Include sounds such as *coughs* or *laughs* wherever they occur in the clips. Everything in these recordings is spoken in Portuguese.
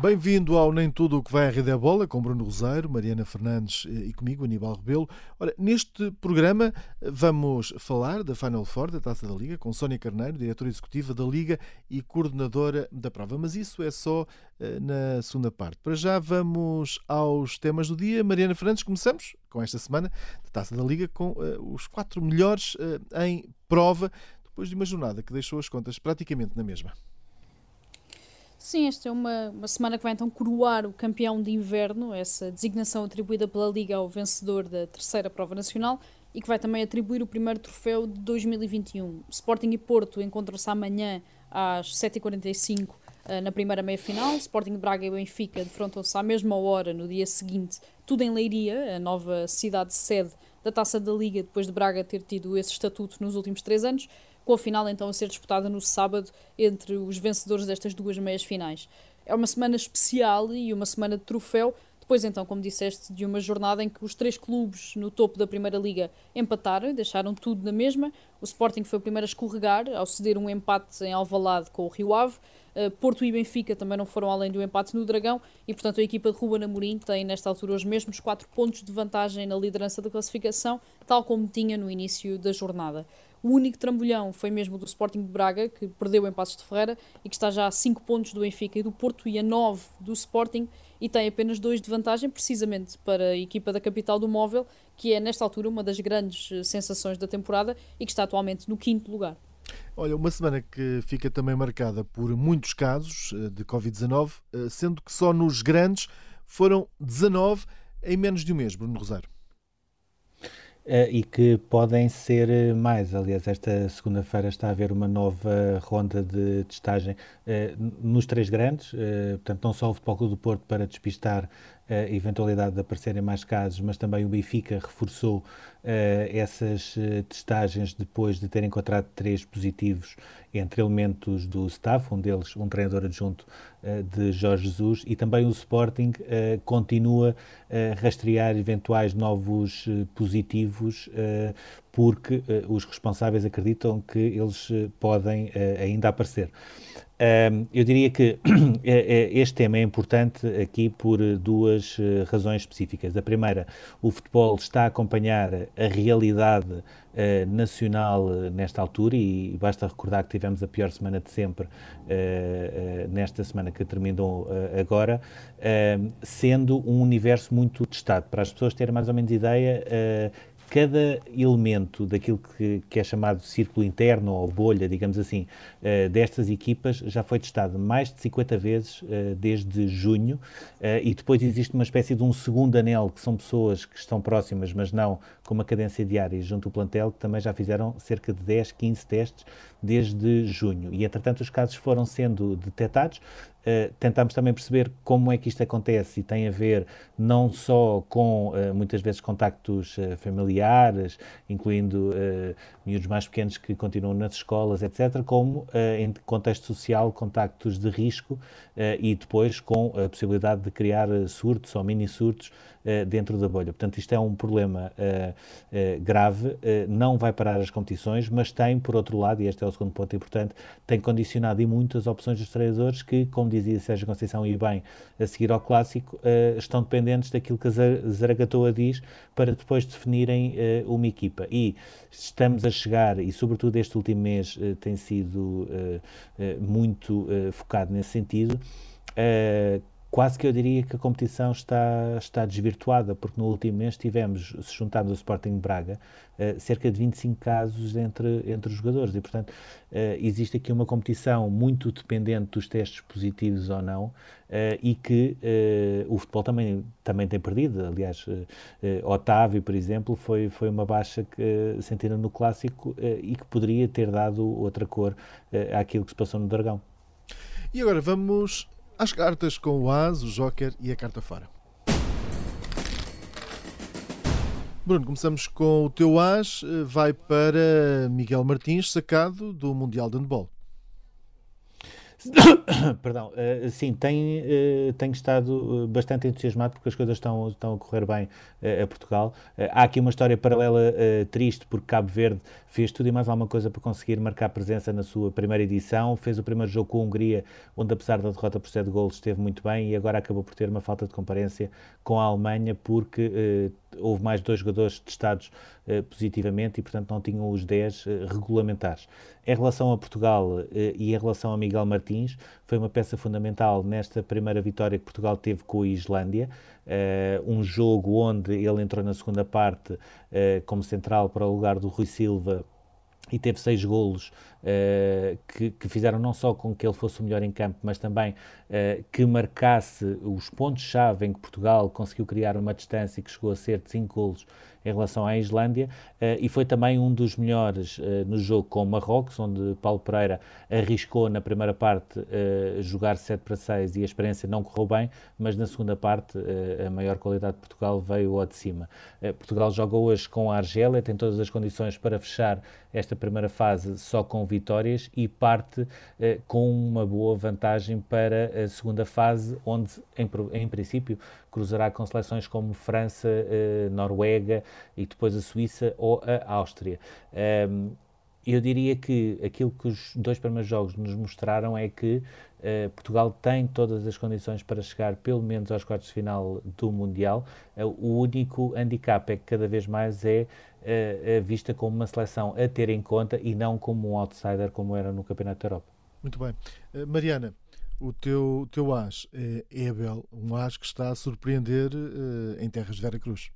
Bem-vindo ao Nem Tudo o que vai à Rede é Bola, com Bruno Rosário, Mariana Fernandes eh, e comigo, Aníbal Rebelo. Ora, neste programa eh, vamos falar da Final Four da Taça da Liga, com Sónia Carneiro, diretora executiva da Liga e coordenadora da prova. Mas isso é só uh, na segunda parte. Para já vamos aos temas do dia. Mariana Fernandes, começamos com esta semana da Taça da Liga com os quatro melhores em prova, depois de uma jornada que deixou as contas praticamente na mesma. Sim, esta é uma, uma semana que vai então coroar o campeão de inverno, essa designação atribuída pela Liga ao vencedor da terceira prova nacional e que vai também atribuir o primeiro troféu de 2021. Sporting e Porto encontram-se amanhã às 7h45 eh, na primeira meia-final. Sporting Braga e Benfica defrontam-se à mesma hora no dia seguinte, tudo em Leiria, a nova cidade sede da Taça da Liga, depois de Braga ter tido esse estatuto nos últimos três anos com a final então a ser disputada no sábado entre os vencedores destas duas meias finais. É uma semana especial e uma semana de troféu, depois então, como disseste, de uma jornada em que os três clubes no topo da Primeira Liga empataram, deixaram tudo na mesma. O Sporting foi o primeiro a escorregar ao ceder um empate em Alvalade com o Rio Ave. Uh, Porto e Benfica também não foram além do empate no Dragão e, portanto, a equipa de Ruben Amorim tem, nesta altura, os mesmos 4 pontos de vantagem na liderança da classificação, tal como tinha no início da jornada. O único trambolhão foi mesmo do Sporting de Braga, que perdeu em Passos de Ferreira e que está já a 5 pontos do Benfica e do Porto e a 9 do Sporting e tem apenas 2 de vantagem, precisamente para a equipa da capital do Móvel, que é nesta altura uma das grandes eh, sensações da temporada e que está atualmente no quinto lugar. Olha, uma semana que fica também marcada por muitos casos eh, de Covid-19, eh, sendo que só nos grandes foram 19 em menos de um mês, Bruno Rosário. Uh, e que podem ser eh, mais. Aliás, esta segunda-feira está a haver uma nova ronda de testagem uh, nos três grandes, portanto, não só o Futebol Clube do Porto para despistar a eventualidade de aparecerem mais casos, mas também o Benfica reforçou essas testagens depois de ter encontrado três positivos entre elementos do staff, um deles um treinador adjunto de Jorge Jesus, e também o Sporting continua a rastrear eventuais novos positivos porque os responsáveis acreditam que eles podem ainda aparecer. Eu diria que *clears throat* este tema é importante aqui por duas razões específicas. A primeira, o futebol está a acompanhar a realidade uh, nacional nesta altura e, basta recordar que tivemos a pior semana de sempre nesta semana que terminou agora, sendo um universo muito testado. Para as pessoas terem mais ou menos ideia, cada elemento daquilo que, que, é chamado círculo interno ou bolha, digamos assim, uh, destas equipas já foi testado mais de 50 vezes uh, desde junho uh, e depois existe uma espécie de um segundo anel, que são pessoas que estão próximas, mas não com uma cadência diária junto ao plantel, que também já fizeram cerca de 10, 15 testes desde junho. E, entretanto, os casos foram sendo detectados. Uh, tentamos também perceber como é que isto acontece e tem a ver não só com uh, muitas vezes contactos uh, familiares, incluindo uh, miúdos mais pequenos que continuam nas escolas, etc., como em contexto social, contactos de risco e depois com a possibilidade de criar surtos ou mini surtos dentro da bolha. Portanto, isto é um problema grave, não vai parar as competições, mas tem, por outro lado, e este é o segundo ponto importante, tem condicionado e muitas opções dos treinadores que, como dizia Sérgio Conceição e bem, a seguir ao clássico, uh, estão dependentes daquilo que a Zaragatoa diz para depois definirem uh, uma equipa. E estamos a chegar, e sobretudo este último mês uh, tem sido muito focado nesse sentido, quase que eu diria que a competição está, está desvirtuada, porque no último mês tivemos, se juntarmos o Sporting Braga, uh, cerca de 25 casos entre, entre os jogadores e, portanto, uh, existe aqui uma competição muito dependente dos testes positivos ou não uh, e que o futebol também, também tem perdido. Aliás, Otávio, por exemplo, foi, foi uma baixa que sentida no Clássico e que poderia ter dado outra cor àquilo que se passou no Dragão. E agora vamos às cartas com o As, o Joker e a carta fora. Bruno, começamos com o teu As, eh, vai para Miguel Martins, sacado do Mundial de Handball. *coughs* Perdão, uh, sim, tem, uh, tenho estado bastante entusiasmado porque as coisas estão, estão a correr bem uh, a Portugal. há aqui uma história paralela triste porque Cabo Verde fez tudo e mais alguma coisa para conseguir marcar presença na sua primeira edição. Fez o primeiro jogo com a Hungria, onde apesar da derrota por 7 golos esteve muito bem e agora acabou por ter uma falta de comparência com a Alemanha porque houve mais dois jogadores testados uh, positivamente e, portanto, não tinham os 10 uh, regulamentares. Em relação a Portugal uh, e em relação a Miguel Martins, foi uma peça fundamental nesta primeira vitória que Portugal teve com a Islândia, um jogo onde ele entrou na segunda parte como central para o lugar do Rui Silva e teve seis golos uh, que, que, fizeram não só com que ele fosse o melhor em campo, mas também uh, que marcasse os pontos-chave em que Portugal conseguiu criar uma distância que chegou a ser de cinco golos em relação à Islândia uh, e foi também um dos melhores uh, no jogo com o Marrocos, onde Paulo Pereira arriscou na primeira parte uh, jogar 7 para 6 e a experiência não correu bem, mas na segunda parte a maior qualidade de Portugal veio ao de cima. Portugal joga hoje com a Argélia, tem todas as condições para fechar esta primeira fase só com vitórias e parte com uma boa vantagem para a segunda fase, onde em, em princípio cruzará com seleções como França, Noruega, e depois a Suíça ou a Áustria. Um, eu diria que aquilo que os dois primeiros jogos nos mostraram é que uh, Portugal tem todas as condições para chegar pelo menos aos quartos de final do Mundial. Uh, o único handicap é que cada vez mais é uh, vista como uma seleção a ter em conta e não como um outsider como era no Campeonato da Europa. Muito bem. Mariana, o teu, teu as é, é Abel, um as que está a surpreender em terras de Vera Cruz.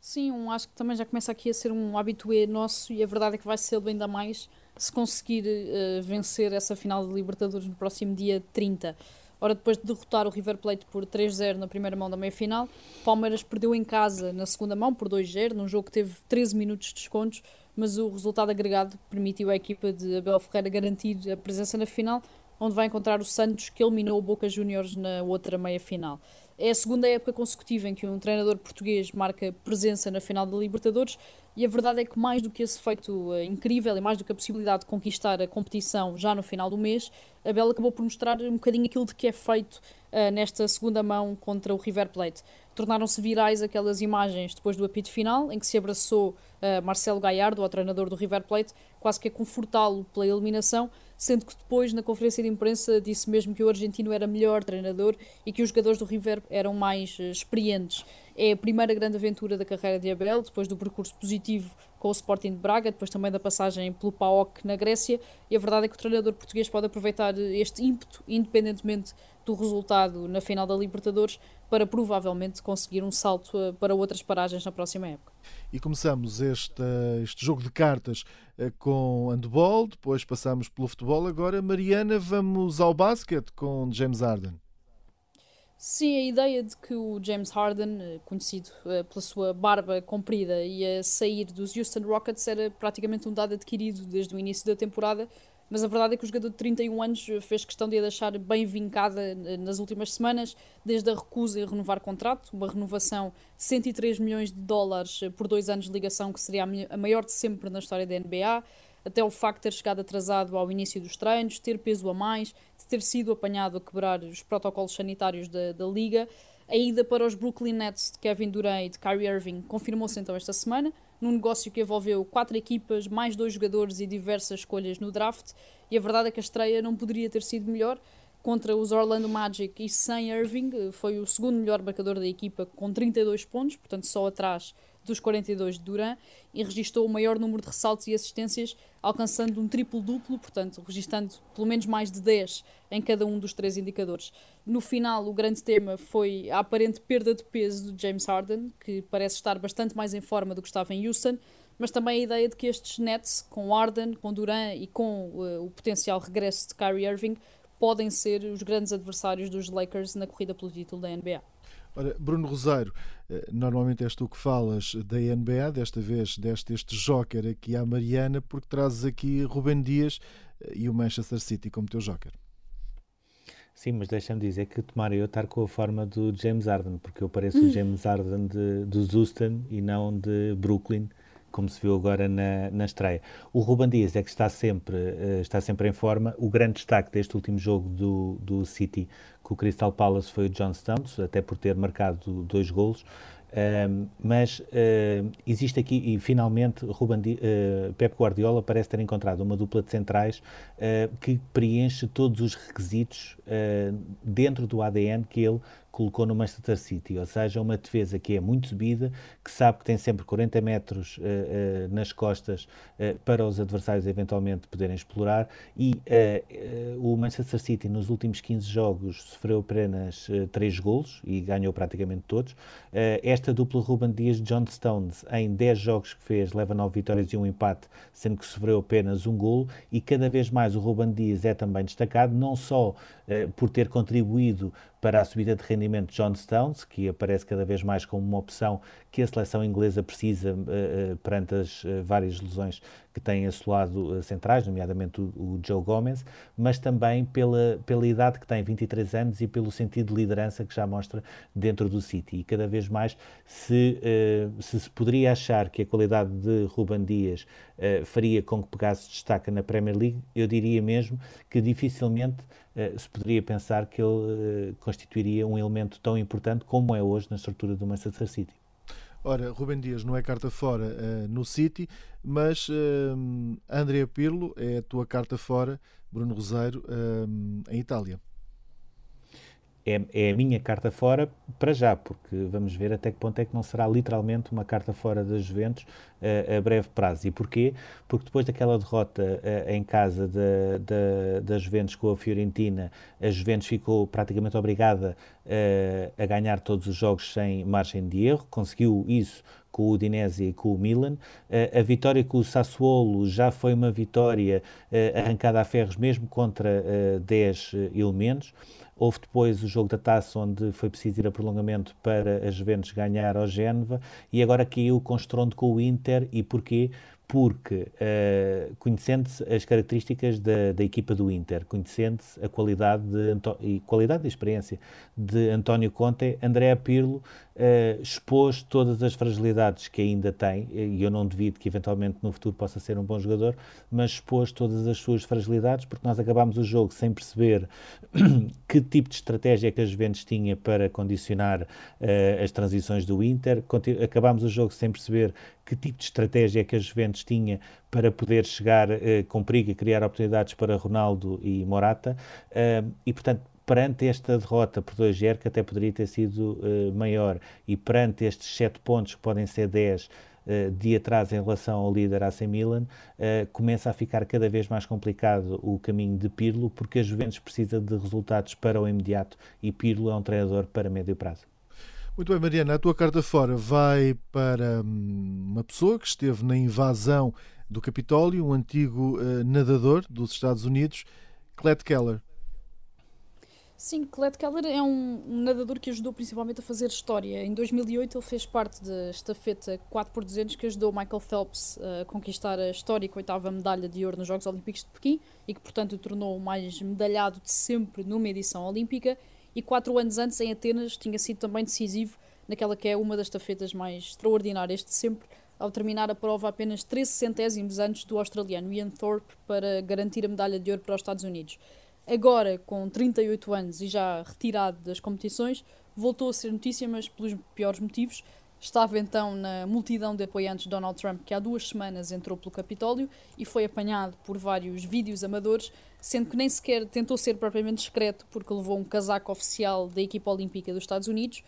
Sim, um, acho que também já começa aqui a ser um habitué nosso e a verdade é que vai ser ainda mais se conseguir uh, vencer essa final de Libertadores no próximo dia 30. Ora, depois de derrotar o River Plate por 3-0 na primeira mão da meia-final, Palmeiras perdeu em casa na segunda mão por 2-0, num jogo que teve 13 minutos de descontos, mas o resultado agregado permitiu à equipa de Abel Ferreira garantir a presença na final, onde vai encontrar o Santos, que eliminou o Boca Juniors na outra meia-final. É a segunda época consecutiva em que um treinador português marca presença na final da Libertadores e a verdade é que mais do que esse feito uh, incrível e mais do que a possibilidade de conquistar a competição já no final do mês, a Bela acabou por mostrar um bocadinho aquilo de que é feito uh, nesta segunda mão contra o River Plate. Tornaram-se virais aquelas imagens depois do apito final, em que se abraçou uh, Marcelo Gallardo, o treinador do River Plate, quase que a confortá-lo pela eliminação, sendo que depois, na conferência de imprensa, disse mesmo que o argentino era melhor treinador e que os jogadores do River eram mais uh, experientes. É a primeira grande aventura da carreira de Abel, depois do percurso positivo com o Sporting de Braga, depois também da passagem pelo PAOK na Grécia, e a verdade é que o treinador português pode aproveitar este ímpeto, independentemente do resultado na final da Libertadores, para provavelmente conseguir um salto eh, para outras paragens na próxima época. E começamos este, este jogo de cartas eh, com handball, depois passamos pelo futebol. Agora, Mariana, vamos ao basquete com James Harden. Sim, a ideia de que o James Harden, eh, conhecido pela sua barba comprida, ia sair dos Houston Rockets era praticamente um dado adquirido desde o início da temporada mas a verdade é que o jogador de 31 anos fez questão de a deixar bem vincada eh, nas últimas semanas, desde a recusa em renovar contrato, uma renovação de 103 milhões de dólares eh, por dois anos de ligação, que seria a maior de sempre na história da NBA, até o facto de ter chegado atrasado ao início dos treinos, ter peso a mais, de ter sido apanhado a quebrar os protocolos sanitários da, da liga. A ida para os Brooklyn Nets de Kevin Durant e de Kyrie Irving confirmou-se então esta semana num negócio que envolveu quatro equipas, mais dois jogadores e diversas escolhas no draft. E a verdade é que a estreia não poderia ter sido melhor. Contra os Orlando Magic e sem Irving, foi o segundo melhor marcador da equipa com 32 pontos, portanto só atrás dos 42 de Duran e registou o maior número de ressaltos e assistências, alcançando um triplo-duplo, portanto, registrando pelo menos mais de 10 em cada um dos três indicadores. No final, o grande tema foi a aparente perda de peso de James Harden, que parece estar bastante mais em forma do que estava em Houston, mas também a ideia de que estes Nets, com Harden, com Duran e com uh, o potencial regresso de Kyrie Irving, podem ser os grandes adversários dos Lakers na corrida pelo título da NBA. Ora, Bruno Rosário, eh, normalmente és tu que falas da NBA, desta vez deste este joker aqui à Mariana, porque trazes aqui Rubem Dias eh, e o Manchester City como teu joker. Sim, mas deixa-me dizer que tomara eu estar com a forma do James Harden, porque eu pareço o James Harden de, dos Houston e não de Brooklyn, como se viu agora na, na estreia. O Ruben Dias é que está sempre, uh, está sempre em forma. O grande destaque deste último jogo do, do City com o Crystal Palace foi o John Stones, até por ter marcado dois golos. Uh, mas uh, existe aqui, e finalmente, Ruben uh, Pep Guardiola parece ter encontrado uma dupla de centrais que preenche todos os requisitos dentro do ADN que ele colocou no Manchester City, ou seja, uma defesa que é muito subida, que sabe que tem sempre 40 metros uh, uh, nas costas uh, para os adversários eventualmente poderem explorar e o Manchester City nos últimos 15 jogos sofreu apenas 3 golos e ganhou praticamente todos. esta dupla Ruben Dias John Stones em 10 jogos que fez leva 9 vitórias e um empate, sendo que sofreu apenas um golo e cada vez mais o Ruben Dias é também destacado, não só por ter contribuído para a subida de rendimento de John Stones, que aparece cada vez mais como uma opção que a seleção inglesa precisa uh, perante as uh, várias lesões que têm assolado uh, centrais, nomeadamente o, o, Joe Gomez, mas também pela, pela idade que tem, 23 anos, e pelo sentido de liderança que já mostra dentro do City. E cada vez mais se, se, se poderia achar que a qualidade de Ruben Dias faria com que pegasse destaque na Premier League, eu diria mesmo que dificilmente se poderia pensar que ele constituiria um elemento tão importante como é hoje na estrutura do Manchester City. Ora, Rubem Dias não é carta fora uh, no City, mas uh, Andrea Pirlo é a tua carta fora, Bruno Roseiro, uh, em Itália é, é a minha carta fora para já, porque vamos ver até que ponto é que não será literalmente uma carta fora das Juventus uh, a breve prazo. E porquê? Porque depois daquela derrota uh, em casa da, da, Juventus com a Fiorentina, a Juventus ficou praticamente obrigada uh, a ganhar todos os jogos sem margem de erro, conseguiu isso com o Udinese e com o Milan. A vitória com o Sassuolo já foi uma vitória arrancada a ferros, mesmo contra uh, 10 elementos. Houve depois o jogo da taça, onde foi preciso ir a prolongamento para as Juventus ganhar ao Génova, e agora caiu com estrondo com o Inter. E porquê? porque, uh, conhecendo-se as características da, da, equipa do Inter, conhecendo-se a qualidade de, e qualidade de experiência de António Conte, André Pirlo uh, expôs todas as fragilidades que ainda tem, e eu não devido que eventualmente no futuro possa ser um bom jogador, mas expôs todas as suas fragilidades, porque nós acabámos o jogo sem perceber *clears throat* que tipo de estratégia que a Juventus tinha para condicionar uh, as transições do Inter, acabámos o jogo sem perceber que tipo de estratégia que a Juventus tinha para poder chegar eh, com perigo e criar oportunidades para Ronaldo e Morata. Uh, e, portanto, perante esta derrota por 2-0, que até poderia ter sido uh, maior, e perante estes 7 pontos, que podem ser 10 uh, de atrás em relação ao líder AC Milan, uh, começa a ficar cada vez mais complicado o caminho de Pirlo, porque a Juventus precisa de resultados para o imediato e Pirlo é um treinador para médio prazo. Muito bem, Mariana, a tua carta fora vai para hum, uma pessoa que esteve na invasão do Capitólio, um antigo uh, nadador dos Estados Unidos, Clet Keller. Sim, Clet Keller é um, um, nadador que ajudou principalmente a fazer história. Em 2008 ele fez parte da estafeta 4x200 que ajudou Michael Phelps a conquistar a histórica oitava medalha de ouro nos Jogos Olímpicos de Pequim e que, portanto, o tornou o mais medalhado de sempre numa edição olímpica e quatro anos antes, em Atenas, tinha sido também decisivo naquela que é uma das tafetas mais extraordinárias de sempre, ao terminar a prova apenas 13 centésimos antes do australiano Ian Thorpe para garantir a medalha de ouro para os Estados Unidos. Agora, com 38 anos e já retirado das competições, voltou a ser notícia, mas pelos piores motivos. Estava então na multidão de apoiantes de Donald Trump que há duas semanas entrou pelo Capitólio e foi apanhado por vários vídeos amadores sendo que nem sequer tentou ser propriamente discreto, porque levou um casaco oficial da equipa olímpica dos Estados Unidos.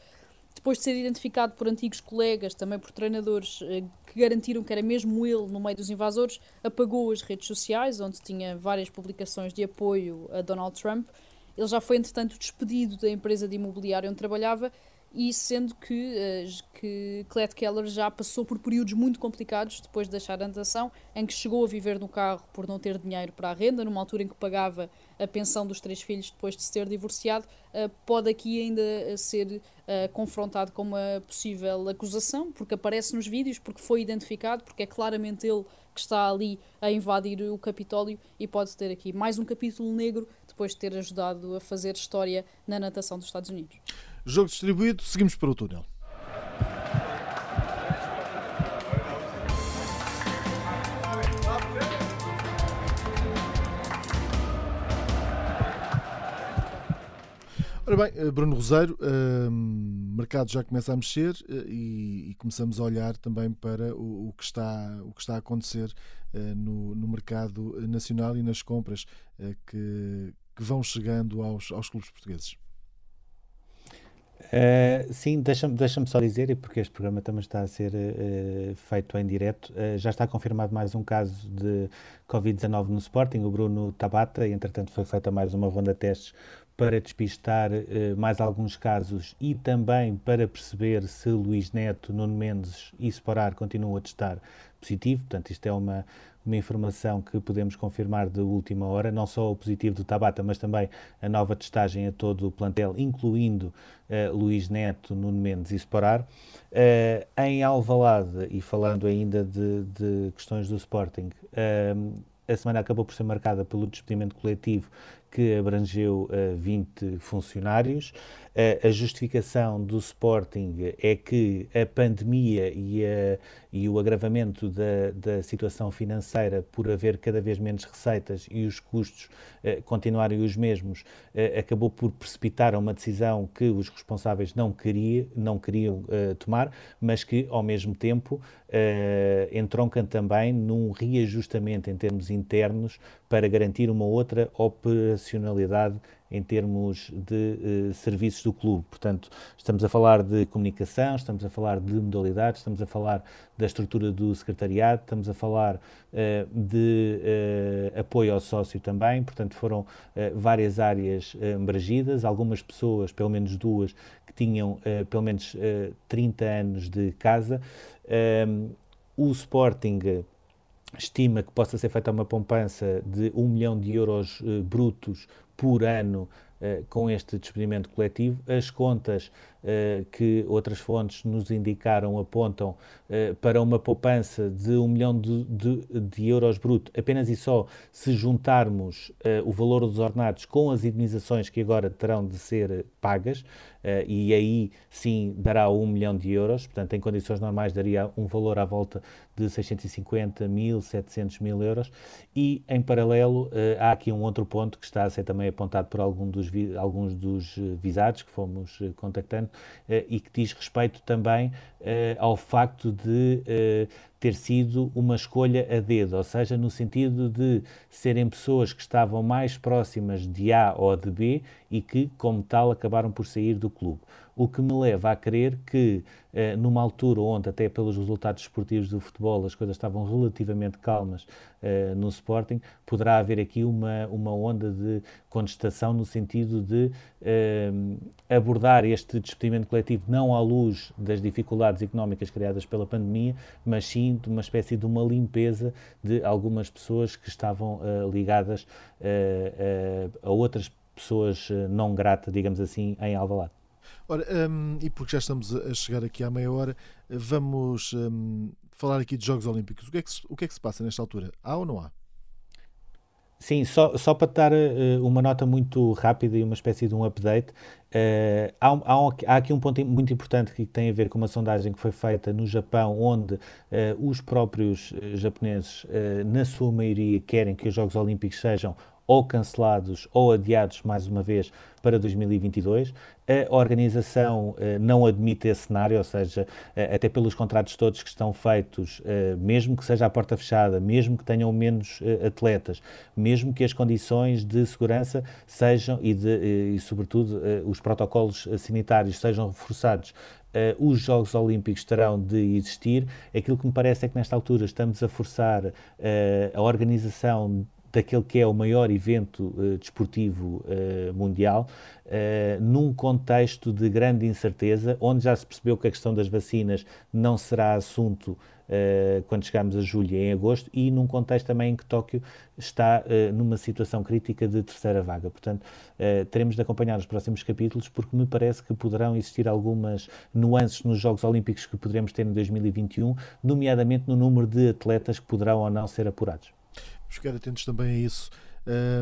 Depois de ser identificado por antigos colegas, também por treinadores eh, que garantiram que era mesmo ele no meio dos invasores, apagou as redes sociais, onde tinha várias publicações de apoio a Donald Trump. Ele já foi, entretanto, despedido da empresa de imobiliário onde trabalhava e sendo que, uh, que Clet Keller já passou por períodos muito complicados depois de deixar a natação, em que chegou a viver no carro por não ter dinheiro para a renda, numa altura em que pagava a pensão dos três filhos depois de se ter divorciado, uh, pode aqui ainda eh, ser uh, confrontado com uma possível acusação, porque aparece nos vídeos, porque foi identificado, porque é claramente ele que está ali a invadir o Capitólio e pode ter aqui mais um capítulo negro depois de ter ajudado a fazer história na natação dos Estados Unidos. Jogo distribuído, seguimos para o túnel. Ora bem, eh, Bruno Roseiro, o mercado já começa a mexer uh, e, começamos a olhar também para o, que, está, o que está a acontecer uh, no, no, mercado nacional e nas compras que, que, vão chegando aos, aos clubes portugueses. Uh, sim, deixa-me deixa só dizer, e porque este programa também está a ser uh, feito em direto, uh, já está confirmado mais um caso de Covid-19 no Sporting, o Bruno Tabata, e entretanto foi feita mais uma ronda de testes para despistar mais alguns casos e também para perceber se Luís Neto, Nuno Mendes e Sporar continuam a testar positivo, portanto isto é uma, uma informação que podemos confirmar de última hora, não só o positivo do Tabata, mas também a nova testagem a todo o plantel, incluindo uh, Luís Neto, Nuno Mendes e Sporar. Uh, em Alvalade, e falando ainda de, de questões do Sporting, uh, a semana acabou por ser marcada pelo despedimento coletivo que abrangeu uh, 20 funcionários. A justificação do Sporting é que a pandemia e, a, e o agravamento da, da, situação financeira, por haver cada vez menos receitas e os custos uh, continuarem os mesmos, uh, acabou por precipitar uma decisão que os responsáveis não, queria, não queriam tomar, mas que, ao mesmo tempo, entroncam também num reajustamento em termos internos para garantir uma outra operacionalidade em termos de uh, serviços do clube. Portanto, estamos a falar de comunicação, estamos a falar de modalidades, estamos a falar da estrutura do secretariado, estamos a falar uh, de uh, apoio ao sócio também. Portanto, foram várias áreas abrangidas, algumas pessoas, pelo menos duas, que tinham pelo menos 30 anos de casa. o Sporting estima que possa ser feita uma poupança de 1 milhão de euros brutos por ano uh, com este despedimento coletivo. As contas que outras fontes nos indicaram apontam uh, para uma poupança de 1 milhão de, de, de, euros bruto, apenas e só se juntarmos o valor dos ordenados com as indenizações que agora terão de ser pagas, e aí sim dará 1 milhão de euros, portanto, em condições normais daria um valor à volta de 650 mil, 700 mil euros, e em paralelo há aqui um outro ponto que está a ser também apontado por algum dos, alguns dos eh, visados que fomos eh, contactando eh, e que diz respeito também ao facto de ter sido uma escolha a dedo, ou seja, no sentido de serem pessoas que estavam mais próximas de A ou de B e que, como tal, acabaram por sair do clube o que me leva a crer que, eh, numa altura onde, até pelos resultados esportivos do futebol, as coisas estavam relativamente calmas eh, no Sporting, poderá haver aqui uma, uma onda de contestação no sentido de eh, abordar este despedimento coletivo não à luz das dificuldades económicas criadas pela pandemia, mas sim de uma espécie de uma limpeza de algumas pessoas que estavam uh, ligadas uh, uh, a outras pessoas não gratas, digamos assim, em Alvalade. Ora, um, e porque já estamos a chegar aqui à meia hora, vamos um, falar aqui de Jogos Olímpicos. O que, é que se, o que é que se passa nesta altura? Há ou não há? Sim, só, só para dar uh, uma nota muito rápida e uma espécie de um update, uh, há, há, há, aqui um ponto muito importante que tem a ver com uma sondagem que foi feita no Japão, onde uh, os próprios japoneses, na sua maioria, querem que os Jogos Olímpicos sejam ou cancelados ou adiados mais uma vez para 2022. A organização uh, não admite esse cenário, ou seja, uh, até pelos contratos todos que estão feitos, uh, mesmo que seja a porta fechada, mesmo que tenham menos atletas, mesmo que as condições de segurança sejam e, de, e sobretudo, os protocolos sanitários sejam reforçados os Jogos Olímpicos terão de existir. Aquilo que me parece é que nesta altura estamos a forçar a organização daquele que é o maior evento uh, desportivo uh, mundial, uh, num contexto de grande incerteza, onde já se percebeu que a questão das vacinas não será assunto quando chegarmos a julho e em agosto, e num contexto também em que Tóquio está numa situação crítica de terceira vaga. Portanto, teremos de acompanhar os próximos capítulos, porque me parece que poderão existir algumas nuances nos Jogos Olímpicos que poderemos ter em 2021, nomeadamente no número de atletas que poderão ou não ser apurados. Ficar atentos também a isso.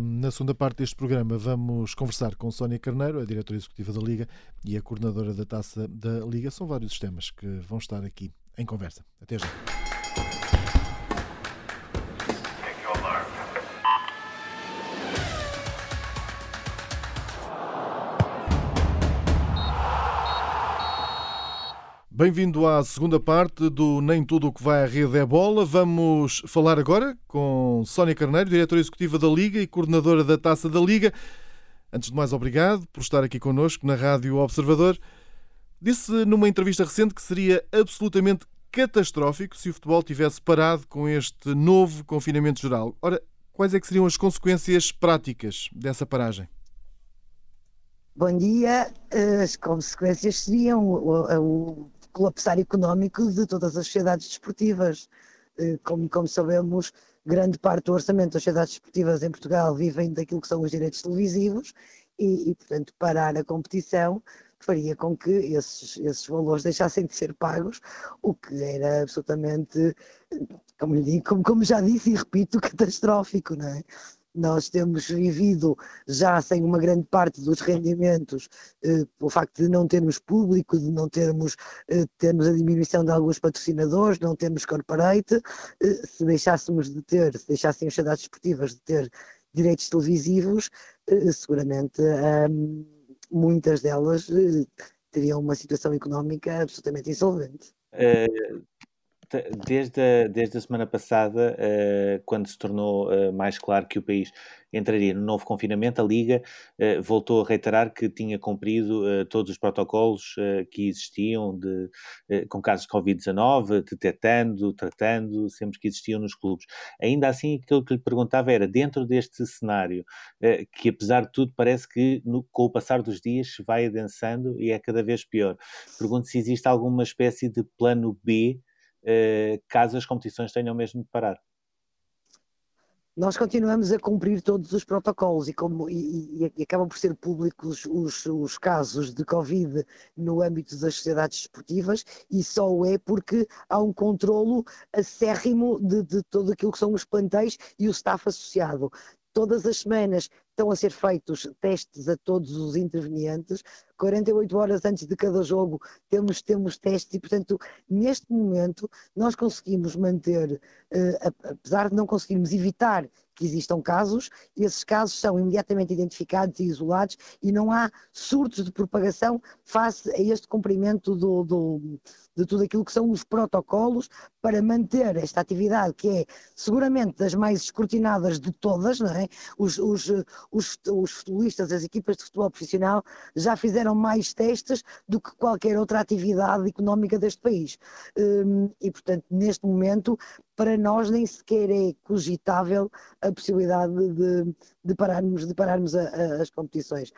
Na segunda parte deste programa, vamos conversar com Sónia Carneiro, a diretora executiva da Liga e a coordenadora da taça da Liga. São vários os temas que vão estar aqui em conversa. Até já. Bem-vindo à segunda parte do Nem Tudo o que vai à rede é bola. Vamos falar agora com Sónia Carneiro, diretora executiva da Liga e coordenadora da Taça da Liga. Antes de mais, obrigado por estar aqui connosco na Rádio Observador. Disse numa entrevista recente que seria absolutamente catastrófico se o futebol tivesse parado com este novo confinamento geral. Ora, quais é que seriam as consequências práticas dessa paragem? Bom dia. As consequências seriam o, colapsar económico de todas as sociedades desportivas. Eh, como, como sabemos, grande parte do orçamento das sociedades desportivas em Portugal vivem daquilo que são os direitos televisivos e, e portanto, parar a competição faria com que esses, esses valores deixassem de ser pagos, o que era absolutamente, como, lhe digo, como, como já disse e repito, *laughs* catastrófico, não é? Nós temos vivido já sem uma grande parte dos rendimentos, eh, facto de não termos público, de não termos, eh, termos a diminuição de alguns patrocinadores, não termos corporate. Eh, se deixássemos de ter, se deixassem as sociedades esportivas de ter direitos televisivos, eh, seguramente ehm, muitas delas eh, teriam uma situação económica absolutamente insolvente. Desde a, desde a semana passada, uh, quando se tornou uh, mais claro que o país entraria no novo confinamento, a Liga uh, voltou a reiterar que tinha cumprido todos os protocolos que existiam de, com casos de Covid-19, detectando, tratando, sempre que existiam nos clubes. Ainda assim, aquilo que lhe perguntava era, dentro deste cenário, que apesar de tudo parece que no, com o passar dos dias vai adensando e é cada vez pior, pergunto se existe alguma espécie de plano B caso as competições tenham mesmo de parar. Nós continuamos a cumprir todos os protocolos e, como, e, e acabam por ser públicos os, os, casos de Covid no âmbito das sociedades esportivas e só é porque há um controlo acérrimo de, de todo aquilo que são os plantéis e o staff associado. Todas as semanas estão a ser feitos testes a todos os intervenientes. 48 horas antes de cada jogo temos, temos testes e, portanto, neste momento nós conseguimos manter, uh, apesar de não conseguirmos evitar que existam casos, esses casos são imediatamente identificados e isolados e não há surtos de propagação face a este cumprimento do, do, de tudo aquilo que são os protocolos para manter esta atividade, que é seguramente das mais escrutinadas de todas, não é? Os, os, os, os futebolistas, as equipas de futebol profissional já fizeram mais testes do que qualquer outra atividade económica deste país. Hum, e, portanto, neste momento, para nós nem sequer é cogitável a possibilidade de, de pararmos, de pararmos a, a, as competições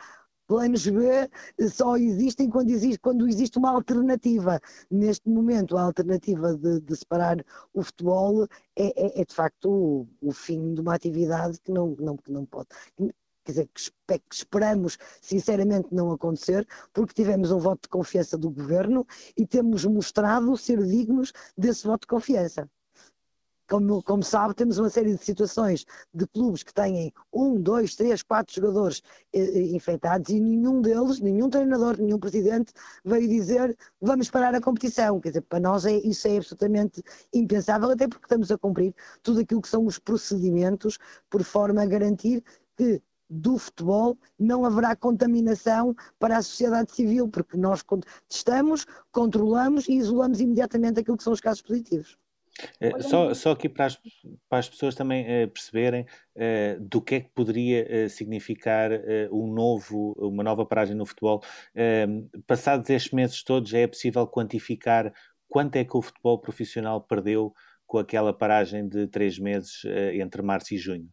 planos B só existem quando existe, quando existe uma alternativa. Neste momento, a alternativa de, de separar o futebol é, é, é de facto o, o, fim de uma atividade que não, não, que não pode quer dizer, que esperamos sinceramente não acontecer, porque tivemos um voto de confiança do governo e temos mostrado ser dignos desse voto de confiança. Como, como sabe, temos uma série de situações de clubes que têm um, dois, três, quatro jogadores eh, eh infectados e nenhum deles, nenhum treinador, nenhum presidente veio dizer vamos parar a competição. Quer dizer, para nós é, isso é absolutamente impensável, até porque estamos a cumprir tudo aquilo que são os procedimentos por forma a garantir que do futebol não haverá contaminação para a sociedade civil, porque nós testamos, controlamos e isolamos imediatamente aquilo que são os casos positivos. Uh, só, só aqui para as, para as pessoas também uh, perceberem uh, do que é que poderia significar um novo, uma nova paragem no futebol. passados estes meses todos, é possível quantificar quanto é que o futebol profissional perdeu com aquela paragem de três meses entre março e junho?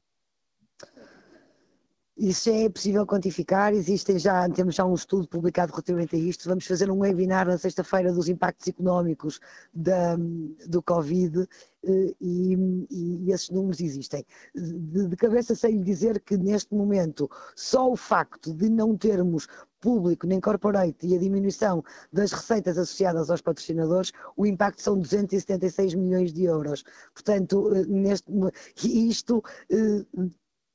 Isso é possível quantificar, existem já, temos já um estudo publicado relativamente a isto, vamos fazer um webinar na sexta-feira dos impactos económicos da, do Covid eh, e, e, esses números existem. De, de cabeça sei lhe dizer que neste momento só o facto de não termos público nem corporate e a diminuição das receitas associadas aos patrocinadores, o impacto são 276 milhões de euros. Portanto, eh, neste, isto eh,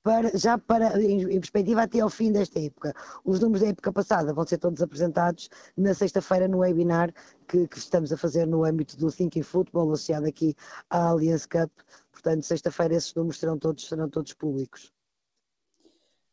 para, já para, em, em, perspectiva até ao fim desta época. Os números da época passada vão ser todos apresentados na sexta-feira no webinar que, que, estamos a fazer no âmbito do Thinking Football, associado aqui à Allianz Cup. Portanto, sexta-feira esses números serão todos, serão todos públicos.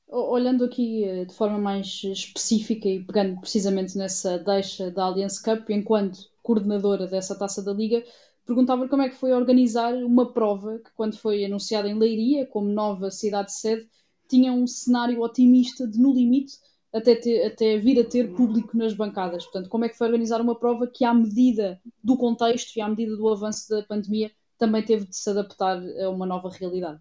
Olhando aqui eh, de forma mais específica e pegando precisamente nessa deixa da Allianz Cup, enquanto coordenadora dessa taça da Liga, perguntava como é que foi organizar uma prova que, quando foi anunciada em Leiria como nova cidade-sede, tinha um cenário otimista de no limite até, ter, até vir a ter público nas bancadas. Portanto, como é que foi organizar uma prova que, à medida do contexto e à medida do avanço da pandemia, também teve de se adaptar a uma nova realidade?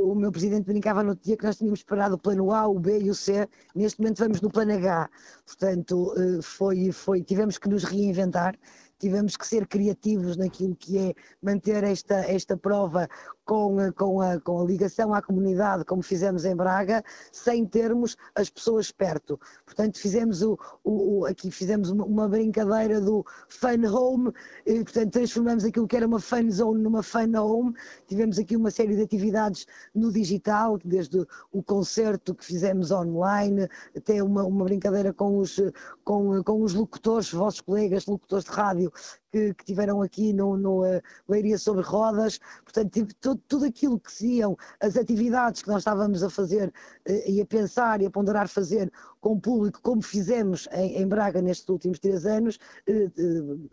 O meu presidente brincava no dia que nós tínhamos preparado o plano A, o B e o C, neste momento vamos no plano H. Portanto, eh, foi, foi, tivemos que nos reinventar tivemos que ser criativos naquilo que é manter esta, esta prova com, com, a, com a ligação à comunidade, como fizemos em Braga, sem termos as pessoas perto. Portanto, fizemos o, o, aqui fizemos uma, uma, brincadeira do fun home, e, portanto, transformamos aquilo que era uma fun zone numa fun home. Tivemos aqui uma série de atividades no digital, desde o concerto que fizemos online, até uma, uma brincadeira com os, com, com os locutores, vossos colegas, locutores de rádio, que, que tiveram aqui no, no uh, Leiria sobre Rodas, portanto, tive todo, tudo aquilo que seriam as atividades que nós estávamos a fazer uh, e a pensar e a ponderar fazer com o público, como fizemos em, em Braga nestes últimos três anos, uh,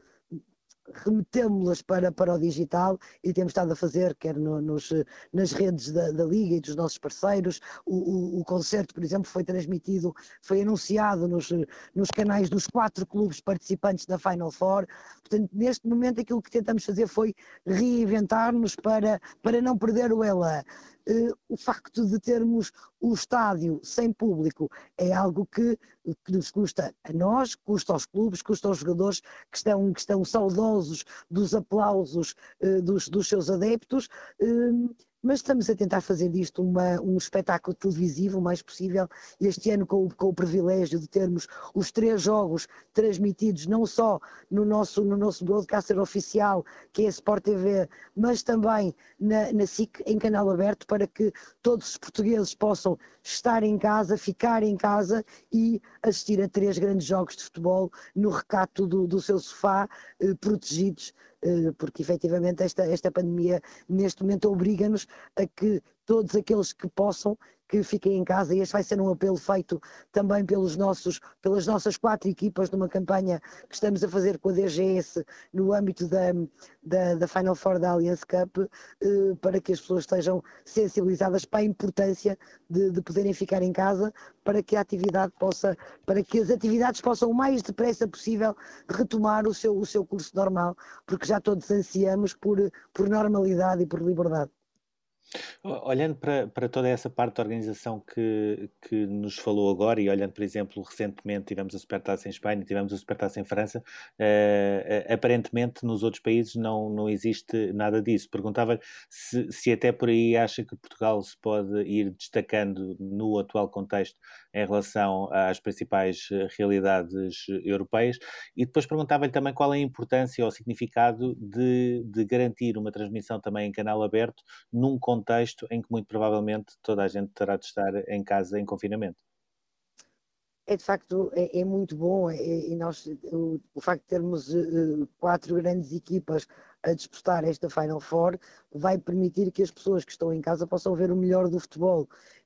remetemos-las para, para o digital e temos estado a fazer, quer no, nos, nas redes da, da, Liga e dos nossos parceiros. O, o, o, concerto, por exemplo, foi transmitido, foi anunciado nos, nos canais dos quatro clubes participantes da Final Four. Portanto, neste momento, aquilo que tentamos fazer foi reinventar-nos para, para não perder o ELA. Uh, o facto de termos o estádio sem público é algo que, que, nos custa a nós, custa aos clubes, custa aos jogadores que estão, que estão saudosos dos aplausos uh, dos, dos seus adeptos. Mas estamos a tentar fazer disto uma, um espetáculo televisivo o mais possível. Este ano, com, com, o privilégio de termos os três jogos transmitidos não só no nosso, no nosso broadcaster oficial, que é a Sport TV, mas também na, na SIC, em canal aberto, para que todos os portugueses possam estar em casa, ficar em casa e assistir a três grandes jogos de futebol no recato do, do seu sofá, eh, protegidos porque efetivamente esta, esta pandemia neste momento obriga-nos a que todos aqueles que possam que fiquem em casa e este vai ser um apelo feito também pelos nossos, pelas nossas quatro equipas numa campanha que estamos a fazer com a DGS no âmbito da, da, da Final Four da Allianz Cup eh, para que as pessoas estejam sensibilizadas para a importância de, de poderem ficar em casa para que a atividade possa, para que as atividades possam o mais depressa possível retomar o seu, o seu curso normal, porque já todos ansiamos por, por normalidade e por liberdade. Olhando para, para toda essa parte da organização que, que nos falou agora, e olhando, por exemplo, recentemente tivemos a Supertaça em Espanha, tivemos a Supertaça em França, uh, aparentemente nos outros países não, não existe nada disso. Perguntava se, se até por aí acha que Portugal se pode ir destacando no atual contexto em relação às principais eh, realidades europeias, e depois perguntava-lhe também qual é a importância ou significado de, de garantir uma transmissão também em canal aberto num contexto contexto em que muito provavelmente toda a gente terá de estar em casa em confinamento. É de facto é, é muito bom é, e nós o, o, facto de termos uh, quatro grandes equipas a disputar esta Final Four vai permitir que as pessoas que estão em casa possam ver o melhor do futebol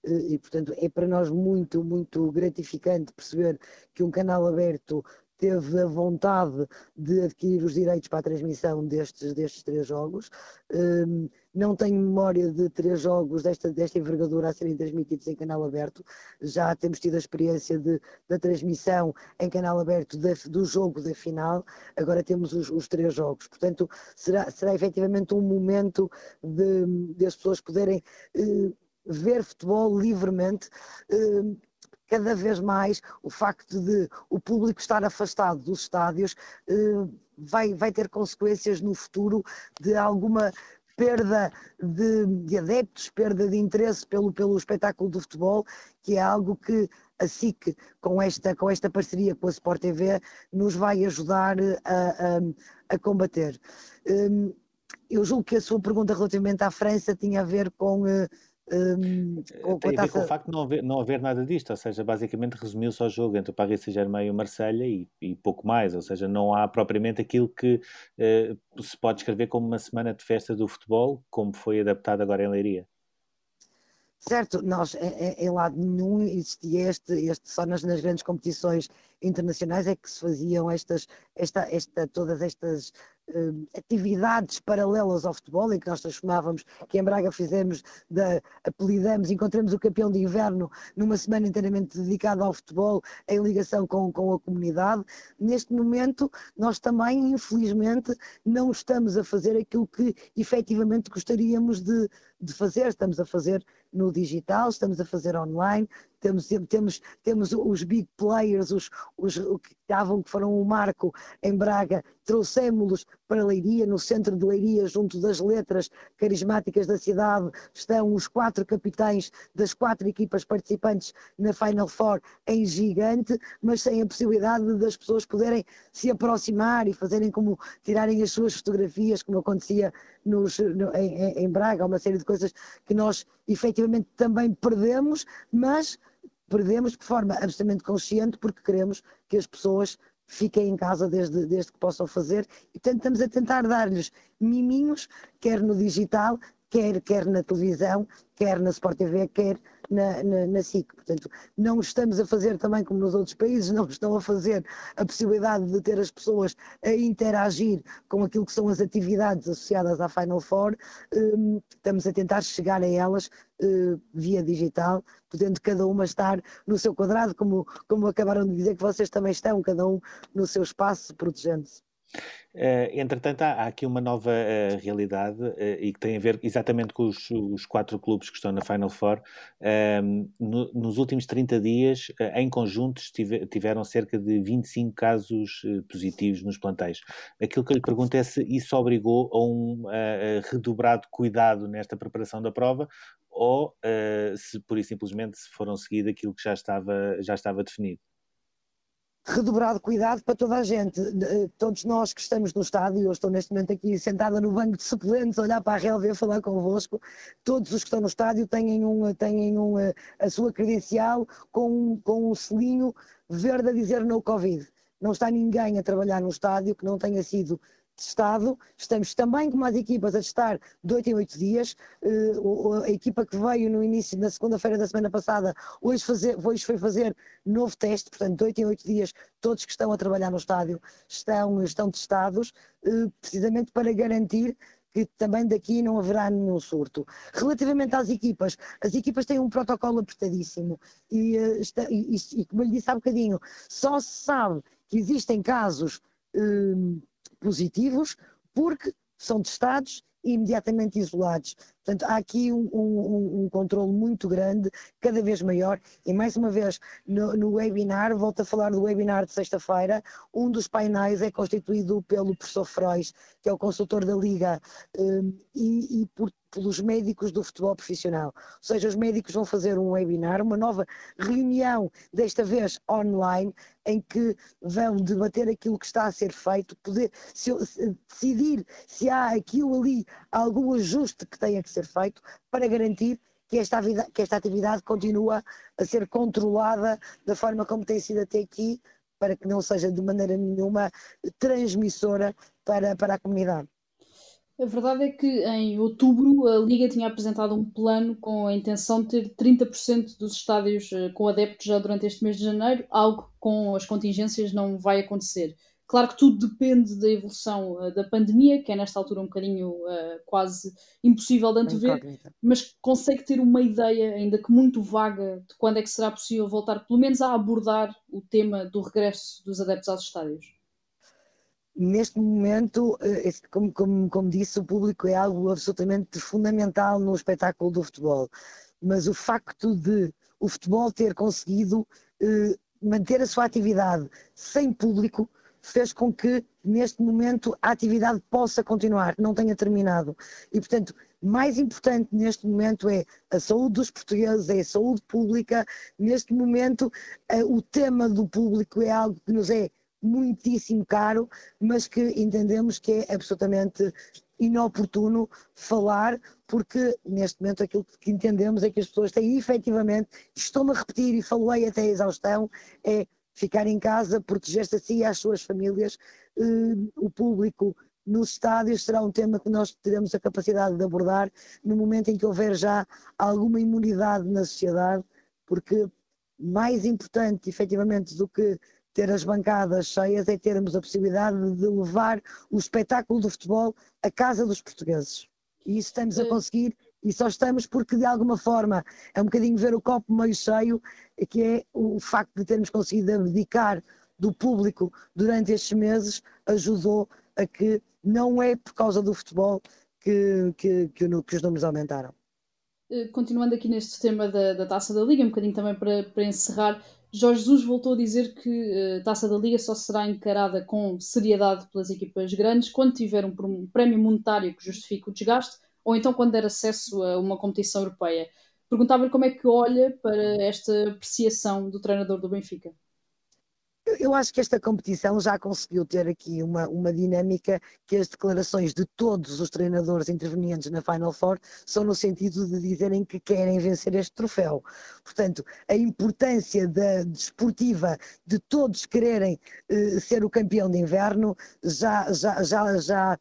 uh, e portanto é para nós muito muito gratificante perceber que um canal aberto teve a vontade de adquirir os direitos para a transmissão destes, destes três jogos. Um, não tenho memória de três jogos desta, desta envergadura a serem transmitidos em canal aberto. Já temos tido a experiência de, da transmissão em canal aberto de, do jogo da final. Agora temos os, os, três jogos. Portanto, será, será efetivamente um momento de, de as pessoas poderem uh, ver futebol livremente. Uh, cada vez mais o facto de o público estar afastado dos estádios uh, vai, vai ter consequências no futuro de alguma perda de, de, adeptos, perda de interesse pelo, pelo espetáculo do futebol, que é algo que a SIC, com esta, com esta parceria com a Sport TV, nos vai ajudar a, a, a combater. Um, eu julgo que a sua pergunta relativamente à França tinha a ver com um, Tem a ver com o facto de não haver, não haver nada disto, ou seja, basicamente resumiu-se ao jogo entre o Paris Saint-Germain e o Marselha e, e, pouco mais, ou seja, não há propriamente aquilo que uh, se pode escrever como uma semana de festa do futebol, como foi adaptado agora em Leiria. Certo, nós em, lado nenhum existia este, este só nas, nas, grandes competições internacionais é que se faziam estas, esta, esta, todas estas atividades paralelas ao futebol, em que nós transformávamos, que em Braga fizemos, da, apelidamos, encontramos o campeão de inverno numa semana inteiramente dedicada ao futebol, em ligação com, com a comunidade. Neste momento, nós também, infelizmente, não estamos a fazer aquilo que efetivamente gostaríamos de, de fazer, estamos a fazer no digital, estamos a fazer online, temos, temos, temos os big players, os, os que estavam, que foram o marco em Braga, trouxemos-los para Leiria, no centro de Leiria, junto das letras carismáticas da cidade, estão os quatro capitães das quatro equipas participantes na Final Four em gigante, mas sem a possibilidade das pessoas poderem se aproximar e fazerem como tirarem as suas fotografias, como acontecia nos, no, em, em Braga, uma série de coisas que nós efetivamente também perdemos, mas perdemos de forma absolutamente consciente porque queremos que as pessoas fiquem em casa desde, desde que possam fazer. E portanto estamos a tentar dar-lhes miminhos, quer no digital, quer, quer na televisão, quer na Sport TV, quer na, na, na, SIC. Portanto, não estamos a fazer também como nos outros países, não estão a fazer a possibilidade de ter as pessoas a interagir com aquilo que são as atividades associadas à Final Four. Um, estamos a tentar chegar a elas uh, via digital, podendo cada uma estar no seu quadrado, como, como acabaram de dizer que vocês também estão, cada um no seu espaço, protegendo-se. Uh, entretanto, há, há, aqui uma nova uh, realidade uh, e que tem a ver exatamente com os, os, quatro clubes que estão na Final Four. Ehm, no, nos últimos 30 dias, em conjunto, tiveram cerca de 25 casos positivos nos plantéis. Aquilo que eu lhe pergunto é se isso obrigou a um redobrado cuidado nesta preparação da prova ou se, por e simplesmente, se foram seguido aquilo que já estava, já estava definido redobrado cuidado para toda a gente. Eh, todos nós que estamos no estádio, eu estou neste momento aqui sentada no banco de suplentes, a olhar para a relva falar convosco, todos os que estão no estádio têm, um, têm um, eh, a sua credencial com, com um selinho verde a dizer no Covid. Não está ninguém a trabalhar no estádio que não tenha sido testado. Estamos também com as equipas a testar de 8 em 8 dias. Uh, a equipa que veio no início, na segunda-feira da semana passada, hoje, fazer, hoje foi fazer novo teste, portanto, de 8 em 8 dias, todos que estão a trabalhar no estádio estão, estão testados, uh, precisamente para garantir que também daqui não haverá nenhum surto. Relativamente às equipas, as equipas têm um protocolo apertadíssimo e, está, e, e, como eu lhe disse há bocadinho, só se sabe que existem casos uh, positivos, porque são testados e imediatamente isolados. Portanto, há aqui um, um, um controle muito grande, cada vez maior, e mais uma vez, no, no webinar, volto a falar do webinar de sexta-feira, um dos painéis é constituído pelo professor Frois, que é o consultor da Liga, um, e, e por, pelos médicos do futebol profissional. Ou seja, os médicos vão fazer um webinar, uma nova reunião, desta vez online, em que vão debater aquilo que está a ser feito, poder se, se, decidir se há aquilo ali, algum ajuste que tenha que ser feito para garantir que esta, que esta atividade continua a ser controlada da forma como tem sido até aqui, para que não seja de maneira nenhuma transmissora para, para a comunidade. A verdade é que em outubro a Liga tinha apresentado um plano com a intenção de ter 30% dos estádios eh, com adeptos já durante este mês de janeiro, algo que com as contingências não vai acontecer. Claro que tudo depende da evolução uh, da pandemia, que é nesta altura um bocadinho uh, quase impossível de antever, mas consegue ter uma ideia, ainda que muito vaga, de quando é que será possível voltar, pelo menos a abordar o tema do regresso dos adeptos aos estádios? Neste momento, uh, como, como, como disse, o público é algo absolutamente fundamental no espetáculo do futebol. Mas o facto de o futebol ter conseguido manter a sua atividade sem público fez com que, neste momento, a atividade possa continuar, não tenha terminado. E, portanto, mais importante neste momento é a saúde dos portugueses, é a saúde pública. Neste momento, eh, o tema do público é algo que nos é muitíssimo caro, mas que entendemos que é absolutamente inoportuno falar, porque neste momento aquilo que entendemos é que as pessoas têm efetivamente, estou-me a repetir e falei até a exaustão, é ficar em casa, proteger-se a si e às suas famílias. Uh, o público nos estádios será um tema que nós teremos a capacidade de abordar no momento em que houver já alguma imunidade na sociedade, porque mais importante, efetivamente, do que ter as bancadas cheias é termos a possibilidade de levar o espetáculo do futebol à casa dos portugueses. E isso estamos a conseguir e só estamos porque de alguma forma é um bocadinho ver o copo meio cheio, que é o facto de termos conseguido abdicar do público durante estes meses ajudou a que não é por causa do futebol que, que, que, que os números aumentaram. Eh, continuando aqui neste tema da, da Taça da Liga, um bocadinho também para, para encerrar, Jorge Jesus voltou a dizer que a eh, Taça da Liga só será encarada com seriedade pelas equipas grandes quando tiver um prémio monetário que justifique o desgaste ou então quando der acesso a uma competição europeia. Perguntava-lhe como é que olha para esta apreciação do treinador do Benfica. Eu acho que esta competição já conseguiu ter aqui uma, uma dinâmica que as declarações de todos os treinadores intervenientes na Final Four são no sentido de dizerem que querem vencer este troféu. Portanto, a importância da desportiva de todos quererem uh, ser o campeão de inverno já, já, já, já,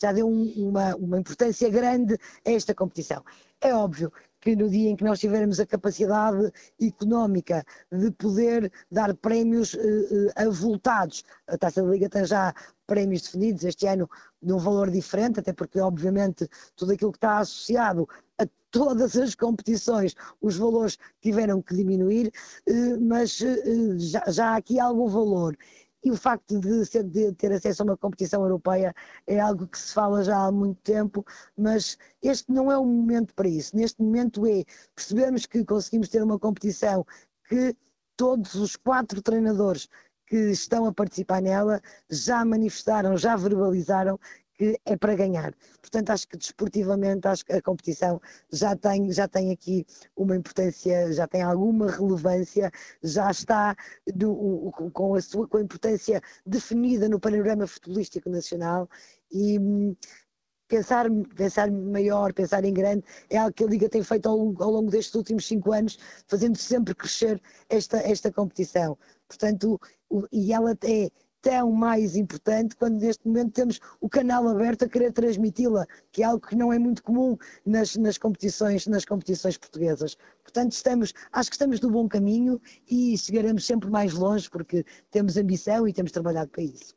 já deu um, uma, uma importância grande a esta competição. É óbvio que no dia em que nós tivermos a capacidade económica de poder dar prémios uh, avultados, a Taça da Liga tem já prémios definidos este ano num valor diferente, até porque obviamente tudo aquilo que está associado a todas as competições, os valores tiveram que diminuir, uh, mas já, já há aqui algum valor e o facto de, ser, de, ter acesso a uma competição europeia é algo que se fala já há muito tempo, mas este não é o momento para isso. Neste momento é percebermos que conseguimos ter uma competição que todos os quatro treinadores que estão a participar nela já manifestaram, já verbalizaram que é para ganhar. Portanto, acho que desportivamente acho que a competição já tem, já tem aqui uma importância, já tem alguma relevância, já está do, com, a sua, com a importância definida no panorama futebolístico nacional e hum, pensar, pensar maior, pensar em grande, é algo que a Liga tem feito ao, ao longo destes últimos cinco anos, fazendo sempre crescer esta, esta competição. Portanto, o, e ela é tão mais importante quando neste momento temos o canal aberto a querer transmiti-la, que é algo que não é muito comum nas, nas, competições, nas competições portuguesas. Portanto, estamos, acho que estamos no bom caminho e chegaremos sempre mais longe porque temos ambição e temos trabalhado para isso.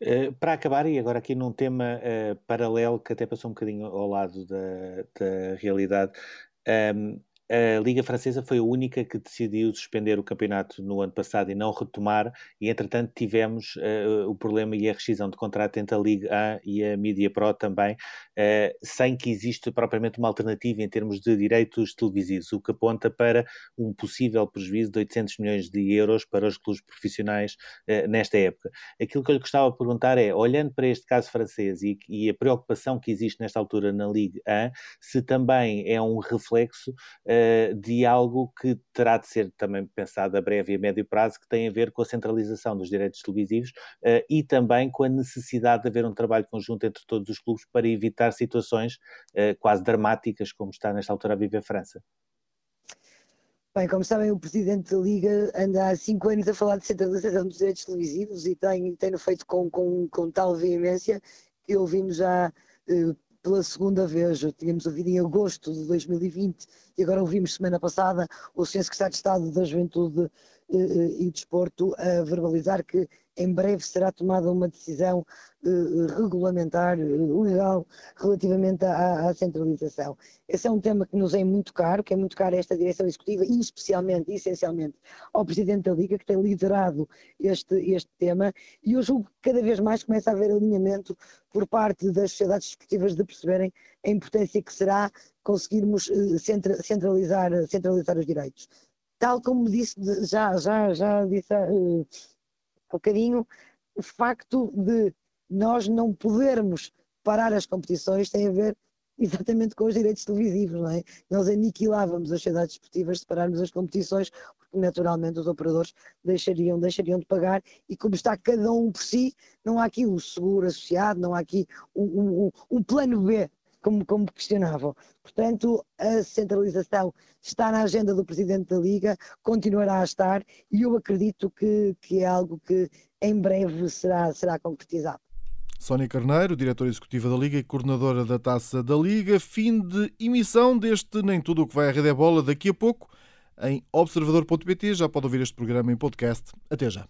Uh, para acabar, e agora aqui num tema uh, paralelo que até passou um bocadinho ao lado da, da realidade, um, ehm, a Liga Francesa foi a única que decidiu suspender o campeonato no ano passado e não retomar, e entretanto tivemos uh, o problema e a rescisão de contrato entre a Liga A e a Media Pro também, uh, sem que exista propriamente uma alternativa em termos de direitos televisivos, o que aponta para um possível prejuízo de 800 milhões de euros para os clubes profissionais uh, nesta época. Aquilo que eu lhe gostava de perguntar é, olhando para este caso francês e, e a preocupação que existe nesta altura na Liga A, se também é um reflexo eh, de algo que terá de ser também pensado a breve e a médio prazo, que tem a ver com a centralização dos direitos televisivos uh, e também com a necessidade de haver um trabalho conjunto entre todos os clubes para evitar situações uh, quase dramáticas, como está nesta altura a viver a França. Bem, como sabem, o Presidente da Liga anda há cinco anos a falar de centralização dos direitos televisivos e tem, tem feito com, com, com tal veemência que ouvimos já pela segunda vez, tínhamos ouvido em agosto de 2020 e agora ouvimos semana passada o Sr. Secretário de Estado da Juventude e Desporto a verbalizar que em breve será tomada uma decisão uh, regulamentar, legal, relativamente à, à, centralização. Esse é um tema que nos é muito caro, que é muito caro a esta direção executiva e especialmente, essencialmente, ao Presidente da Liga, que tem liderado este, este tema, e eu julgo que cada vez mais começa a haver alinhamento por parte das sociedades desportivas de perceberem a importância que será conseguirmos centralizar, centralizar os direitos tal como disse, já, já, já disse uh, um bocadinho, o facto de nós não podermos parar as competições tem a ver exatamente com os direitos televisivos, não é? Nós aniquilávamos as sociedades esportivas se pararmos as competições, porque naturalmente os operadores deixariam, deixariam de pagar e como está cada um por si, não há aqui o seguro associado, não há aqui o, o, o plano B como, como questionavam. Portanto, a centralização está na agenda do Presidente da Liga, continuará a estar e eu acredito que, que é algo que em breve será, será concretizado. Sónia Carneiro, diretora executiva da Liga e coordenadora da Taça da Liga. Fim de emissão deste Nem Tudo o que vai à Rede é Bola daqui a pouco em observador.pt. Já pode ouvir este programa em podcast. Até já.